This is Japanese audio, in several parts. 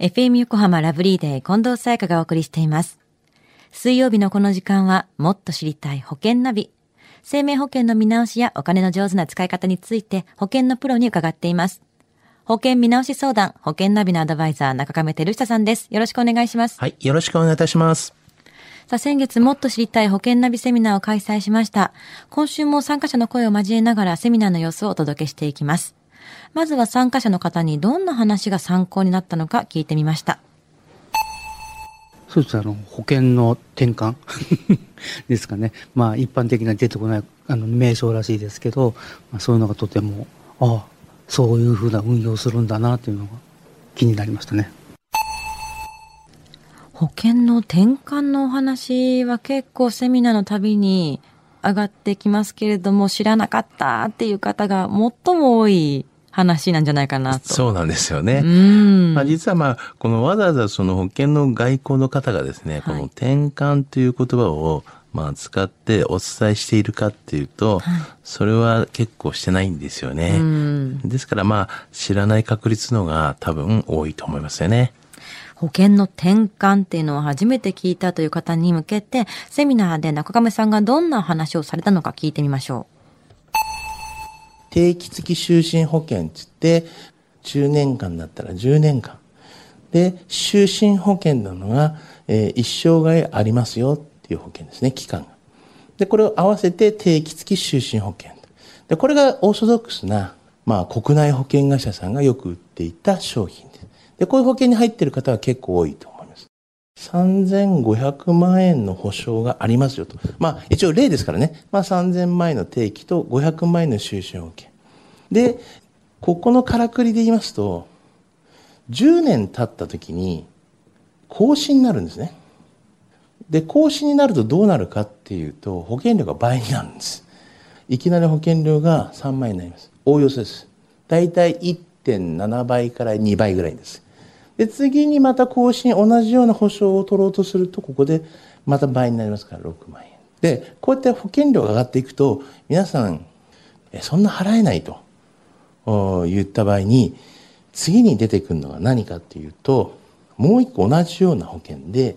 FM 横浜ラブリーデー近藤沙耶香がお送りしています。水曜日のこの時間はもっと知りたい保険ナビ。生命保険の見直しやお金の上手な使い方について保険のプロに伺っています。保険見直し相談、保険ナビのアドバイザー中亀照久さんです。よろしくお願いします。はい、よろしくお願いいたします。さあ、先月もっと知りたい保険ナビセミナーを開催しました。今週も参加者の声を交えながらセミナーの様子をお届けしていきます。まずは参加者の方にどんな話が参考になったのか聞いてみました。そうですあの保険の転換 ですかねまあ一般的な出てこないあの名称らしいですけど、まあ、そういうのがとてもああそういうふうな運用するんだなというのが気になりましたね。保険の転換のお話は結構セミナーのたびに上がってきますけれども知らなかったっていう方が最も多い話なんじゃないかなと。そうなんですよね。うん。まあ、実はまあ、このわざわざその保険の外交の方がですね、この転換という言葉をまあ使ってお伝えしているかっていうと、それは結構してないんですよね。うんですからまあ、知らない確率のが多分多いと思いますよね。保険の転換っていうのを初めて聞いたという方に向けて、セミナーで中亀さんがどんな話をされたのか聞いてみましょ定期付き就寝保険って言って、10年間だったら10年間。で、就寝保険なのが、えー一生涯ありますよっていう保険ですね、期間が。で、これを合わせて定期付き就寝保険。で、これがオーソドックスな、まあ、国内保険会社さんがよく売っていた商品です。で、こういう保険に入っている方は結構多いと思います。3500万円の保証がありますよと。まあ、一応例ですからね。まあ、3000万円の定期と500万円の収支保険。で、ここのからくりで言いますと、10年経った時に、更新になるんですね。で、更新になるとどうなるかっていうと、保険料が倍になるんです。いきなり保険料が3万円になります。おおよそです。だいたい1.7倍から2倍ぐらいです。で、次にまた更新、同じような保証を取ろうとすると、ここでまた倍になりますから6万円。で、こうやって保険料が上がっていくと、皆さん、え、そんな払えないと言った場合に、次に出てくるのが何かっていうと、もう一個同じような保険で、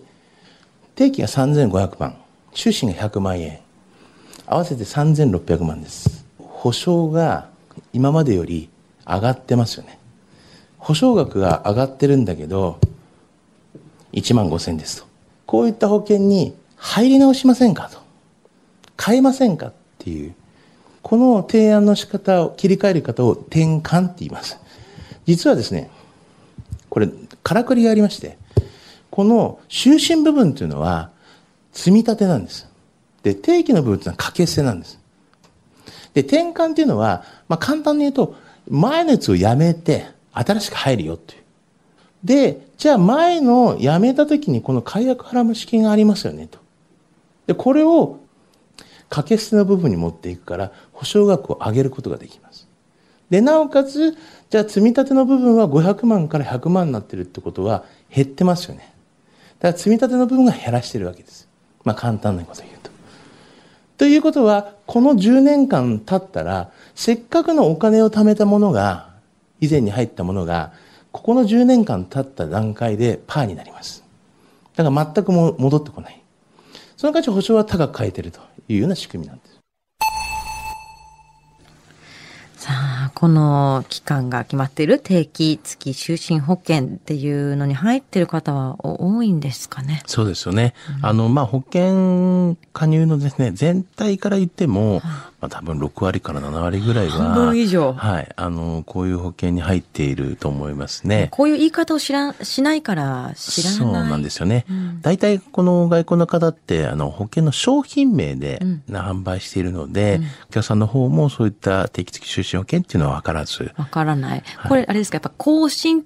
定期が3500万、収支が100万円、合わせて3600万です。保証が今までより上がってますよね。保証額が上がってるんだけど、1万5000ですと。こういった保険に入り直しませんかと。変えませんかっていう。この提案の仕方を切り替える方を転換って言います。実はですね、これ、からくりがありまして、この就寝部分というのは積み立てなんです。で、定期の部分というのは掛け捨てなんです。で、転換というのは、まあ、簡単に言うと、前のやつをやめて、新しく入るよっていう。で、じゃあ前のやめた時にこの解約払う式がありますよねと。で、これを掛け捨ての部分に持っていくから、保証額を上げることができます。で、なおかつ、じゃあ積み立ての部分は500万から100万になってるってことは減ってますよね。だから積み立ての部分が減らしてるわけです。まあ簡単なこと言うと。ということは、この10年間経ったら、せっかくのお金を貯めたものが、以前に入ったものが、ここの10年間経った段階でパーになります。だから全くも戻ってこない。その価値保証は高く変えてるというような仕組みなんです。さあ、この期間が決まっている定期付き就寝保険っていうのに入ってる方は多いんですかね？そうですよね。あの、まあ、保険加入のですね、全体から言っても、まあ、多分6割から7割ぐらいは、半分以上はい。あの、こういう保険に入っていると思いますね。こういう言い方を知らしないから知らない。そうなんですよねうん。大体この外国の方って、あの、保険の商品名でうん販売しているので、お客さんの方もそういった定期的就寝保険っていうのは分からず、わからない。これ、あれですか、やっぱ更新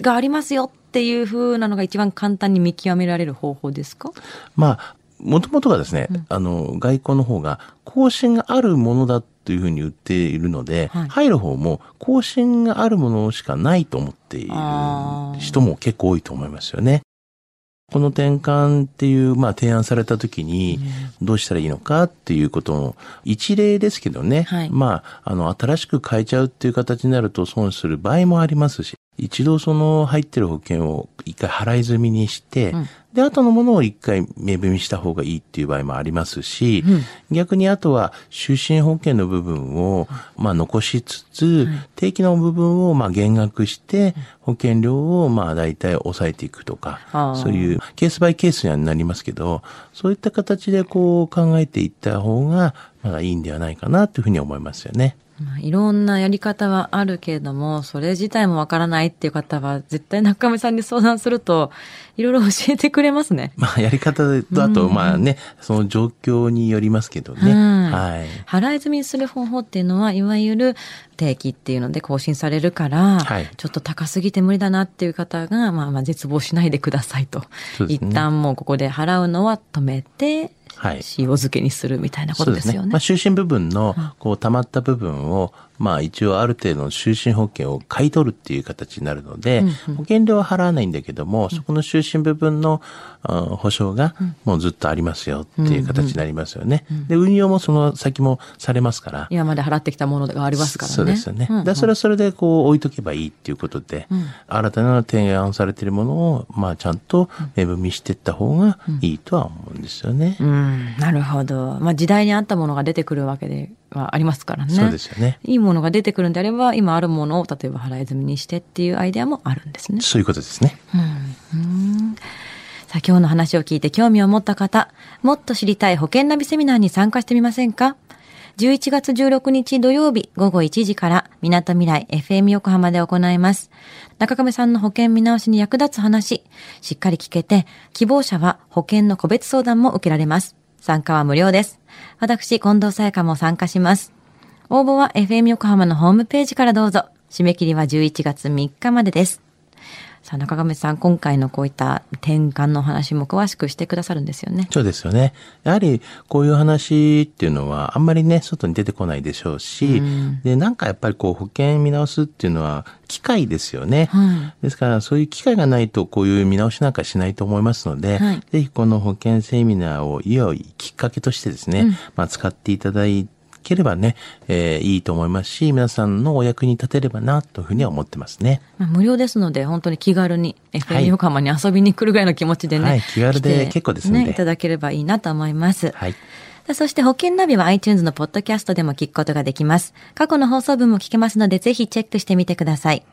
がありますよっていう風なのが一番簡単に見極められる方法ですか？まあ、もともとがですね、あの、外交の方が更新があるものだというふうに言っているので、はい。入る方も更新があるものしかないと思っている人も結構多いと思いますよね。この転換っていう、まあ、提案された時に、どうしたらいいのかっていうことの一例ですけどね。はい。まあ、あの、新しく変えちゃうっていう形になると損する場合もありますし、一度その入ってる保険を一回払い済みにして、で、後のものを一回目踏みした方がいいっていう場合もありますし、逆にあとは就寝保険の部分を、まあ残しつつ、定期の部分をまあ減額して、保険料をまあ大体抑えていくとかそういうケースバイケースにはなりますけど、そういった形でこう考えていった方が、まだいいんではないかなというふうに思いますよね。まあいろんなやり方はあるけれども、それ自体もわからないっていう方は、絶対中上さんに相談すると、いろいろ教えてくれますね。まあ、やり方と、あと、まあね、その状況によりますけどね。うんはい。払い済みにする方法っていうのは、いわゆる定期っていうので更新されるから、はいちょっと高すぎて無理だなっていう方が、まあまあ絶望しないでくださいと。ね一旦もうここで払うのは止めて、はい塩漬けにするみたいなことですよね。まあ、就寝部分の、こう、溜まった部分を、まあ、一応ある程度の就寝保険を買い取るっていう形になるので、保険料は払わないんだけども、そこの就寝部分の、あ保証が、もうずっとありますよっていう形になりますよね。で、運用もその先もされますから。今まで払ってきたものがありますからね。そうですよね。うん。うん。でそれはそれでこう置いとけばいいっていうことで、新たな提案されているものを、まあちゃんと目踏みしていった方がいいとは思うんですよね。うん、なるほど。まあ時代に合ったものが出てくるわけではありますからね。そうですよね。いいものが出てくるんであれば、今あるものを例えば払い済みにしてっていうアイデアもあるんですね。そういうことですね。さあ今日の話を聞いて興味を持った方、もっと知りたい保険ナビセミナーに参加してみませんか？?11 月16日土曜日午後1時から港未来 FM 横浜で行います。中亀さんの保険見直しに役立つ話、しっかり聞けて、希望者は保険の個別相談も受けられます。参加は無料です。私、近藤沙耶香も参加します。応募は FM 横浜のホームページからどうぞ。締め切りは11月3日までです。さあ、中亀さん、今回のこういった転換の話も詳しくしてくださるんですよね。そうですよね。やはりこういう話っていうのはあんまりね、外に出てこないでしょうし、で、なんかやっぱりこう保険見直すっていうのは機会ですよね。はですからそういう機会がないとこういう見直しなんかしないと思いますので、はいぜひこの保険セミナーを良いきっかけとしてですね、まあ使っていただければね、えーいいと思いますし、皆さんのお役に立てればなというふうには思ってますね。まあ、無料ですので、本当に気軽には FM い横浜に遊びに来るぐらいの気持ちでね、はい気軽で結構ですね、いただければいいなと思います。はい。そして保険ナビは iTunes のポッドキャストでも聞くことができます。過去の放送分も聞けますので、ぜひチェックしてみてください。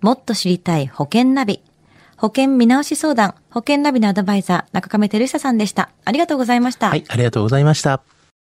もっと知りたい保険ナビ。保険見直し相談、保険ナビのアドバイザー、中亀照久さんでした。ありがとうございました。はい、ありがとうございました。